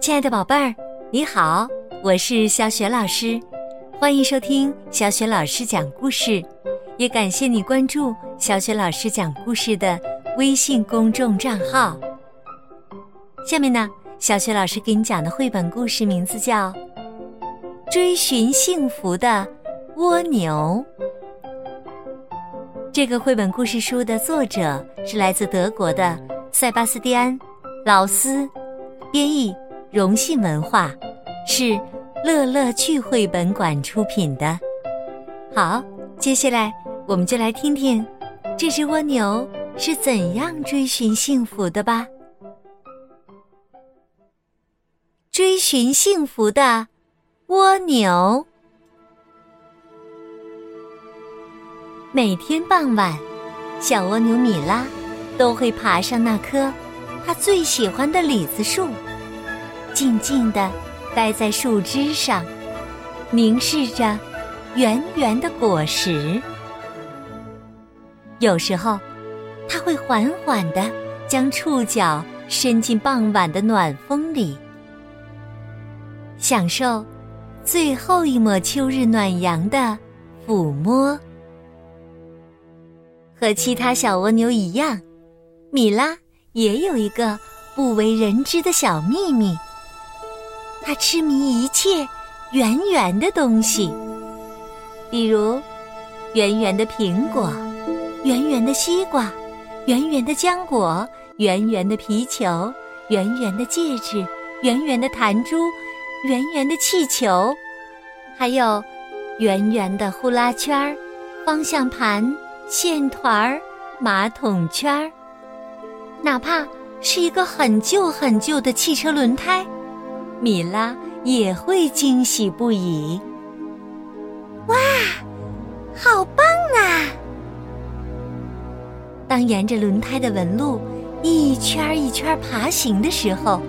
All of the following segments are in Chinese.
亲爱的宝贝儿，你好，我是小雪老师，欢迎收听小雪老师讲故事，也感谢你关注小雪老师讲故事的微信公众账号。下面呢，小雪老师给你讲的绘本故事名字叫《追寻幸福的蜗牛》。这个绘本故事书的作者是来自德国的塞巴斯蒂安·劳斯，编译。荣信文化是乐乐趣绘本馆出品的。好，接下来我们就来听听这只蜗牛是怎样追寻幸福的吧。追寻幸福的蜗牛，每天傍晚，小蜗牛米拉都会爬上那棵它最喜欢的李子树。静静地待在树枝上，凝视着圆圆的果实。有时候，它会缓缓地将触角伸进傍晚的暖风里，享受最后一抹秋日暖阳的抚摸。和其他小蜗牛一样，米拉也有一个不为人知的小秘密。他痴迷一切圆圆的东西，比如圆圆的苹果、圆圆的西瓜、圆圆的浆果、圆圆的皮球、圆圆的戒指、圆圆的弹珠、圆圆的气球，还有圆圆的呼啦圈儿、方向盘、线团儿、马桶圈儿，哪怕是一个很旧很旧的汽车轮胎。米拉也会惊喜不已。哇，好棒啊！当沿着轮胎的纹路一圈一圈爬行的时候，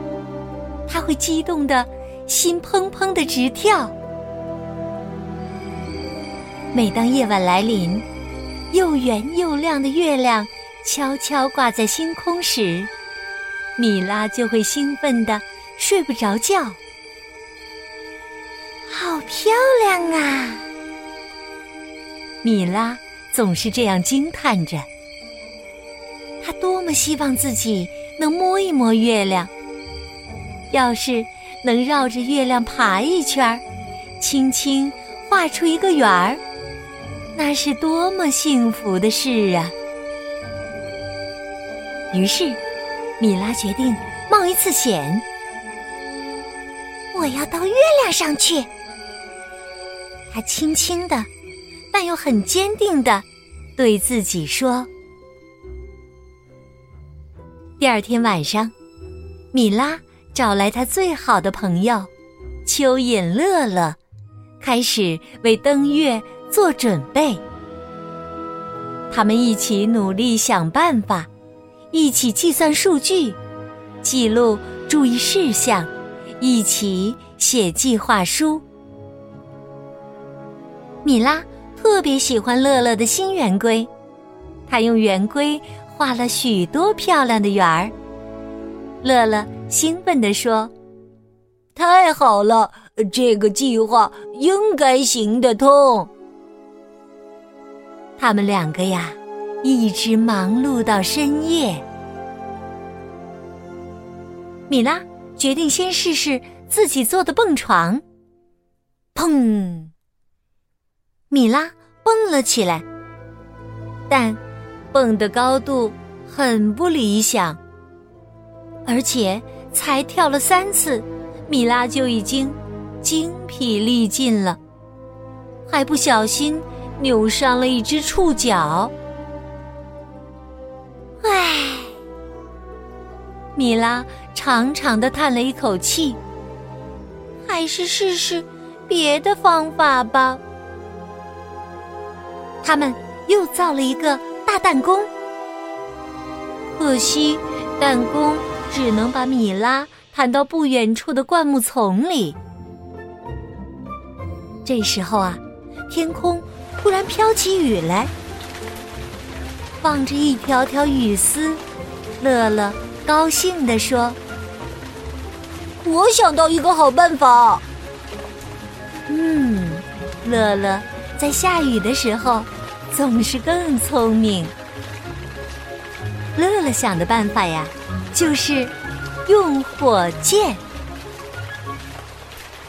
他会激动的心砰砰的直跳。每当夜晚来临，又圆又亮的月亮悄悄挂在星空时，米拉就会兴奋的。睡不着觉，好漂亮啊！米拉总是这样惊叹着。他多么希望自己能摸一摸月亮，要是能绕着月亮爬一圈儿，轻轻画出一个圆儿，那是多么幸福的事啊！于是，米拉决定冒一次险。我要到月亮上去。他轻轻的，但又很坚定的对自己说。第二天晚上，米拉找来他最好的朋友蚯蚓乐乐，开始为登月做准备。他们一起努力想办法，一起计算数据，记录注意事项。一起写计划书。米拉特别喜欢乐乐的新圆规，他用圆规画了许多漂亮的圆儿。乐乐兴奋地说：“太好了，这个计划应该行得通。”他们两个呀，一直忙碌到深夜。米拉。决定先试试自己做的蹦床。砰！米拉蹦了起来，但蹦的高度很不理想，而且才跳了三次，米拉就已经精疲力尽了，还不小心扭伤了一只触角。米拉长长的叹了一口气，还是试试别的方法吧。他们又造了一个大弹弓，可惜弹弓只能把米拉弹到不远处的灌木丛里。这时候啊，天空突然飘起雨来，望着一条条雨丝，乐乐。高兴地说：“我想到一个好办法。”嗯，乐乐在下雨的时候总是更聪明。乐乐想的办法呀，就是用火箭。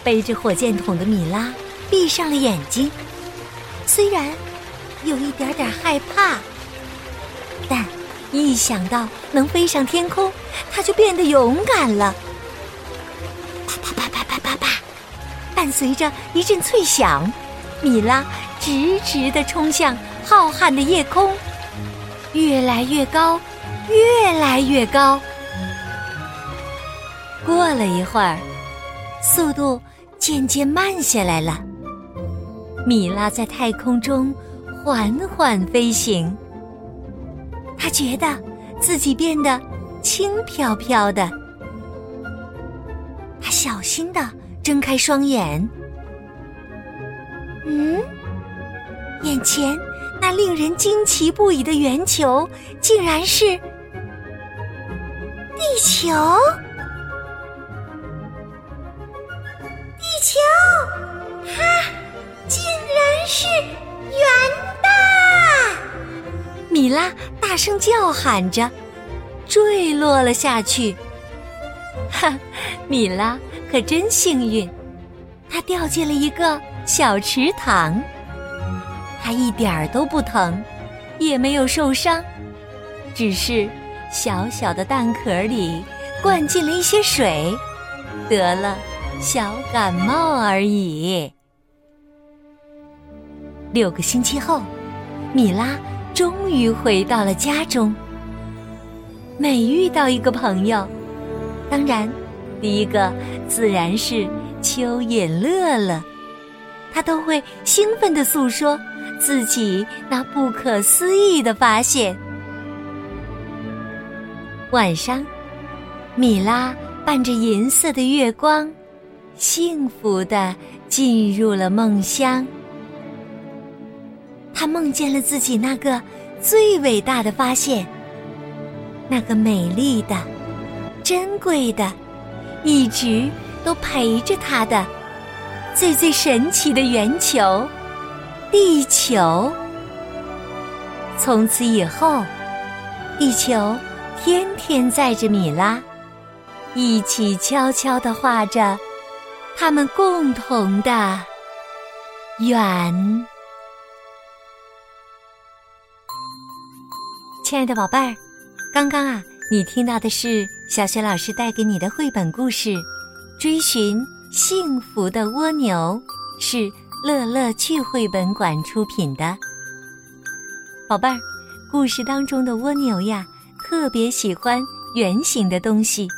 背着火箭筒的米拉闭上了眼睛，虽然有一点点害怕，但一想到能飞上天空，他就变得勇敢了。啪啪啪啪啪啪啪，伴随着一阵脆响，米拉直直的冲向浩瀚的夜空，越来越高，越来越高。过了一会儿，速度。渐渐慢下来了。米拉在太空中缓缓飞行，他觉得自己变得轻飘飘的。他小心的睁开双眼，嗯，眼前那令人惊奇不已的圆球，竟然是地球。地球，它竟然是米拉大声叫喊着，坠落了下去。哈，米拉可真幸运，她掉进了一个小池塘。她一点儿都不疼，也没有受伤，只是小小的蛋壳里灌进了一些水，得了。小感冒而已。六个星期后，米拉终于回到了家中。每遇到一个朋友，当然，第一个自然是蚯蚓乐乐，他都会兴奋的诉说自己那不可思议的发现。晚上，米拉伴着银色的月光。幸福的进入了梦乡，他梦见了自己那个最伟大的发现，那个美丽的、珍贵的、一直都陪着他的最最神奇的圆球——地球。从此以后，地球天天载着米拉，一起悄悄的画着。他们共同的圆。亲爱的宝贝儿，刚刚啊，你听到的是小雪老师带给你的绘本故事《追寻幸福的蜗牛》，是乐乐趣绘本馆出品的。宝贝儿，故事当中的蜗牛呀，特别喜欢圆形的东西。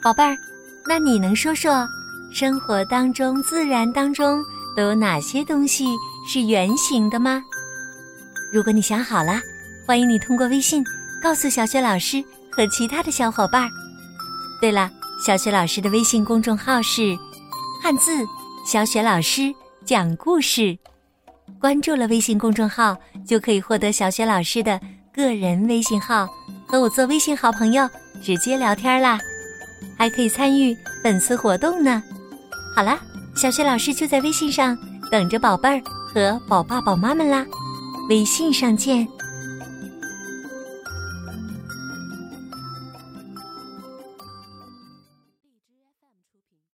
宝贝儿，那你能说说？生活当中、自然当中都有哪些东西是圆形的吗？如果你想好了，欢迎你通过微信告诉小雪老师和其他的小伙伴。对了，小雪老师的微信公众号是“汉字小雪老师讲故事”，关注了微信公众号就可以获得小雪老师的个人微信号，和我做微信好朋友，直接聊天啦，还可以参与本次活动呢。好了，小雪老师就在微信上等着宝贝儿和宝爸宝妈们啦，微信上见。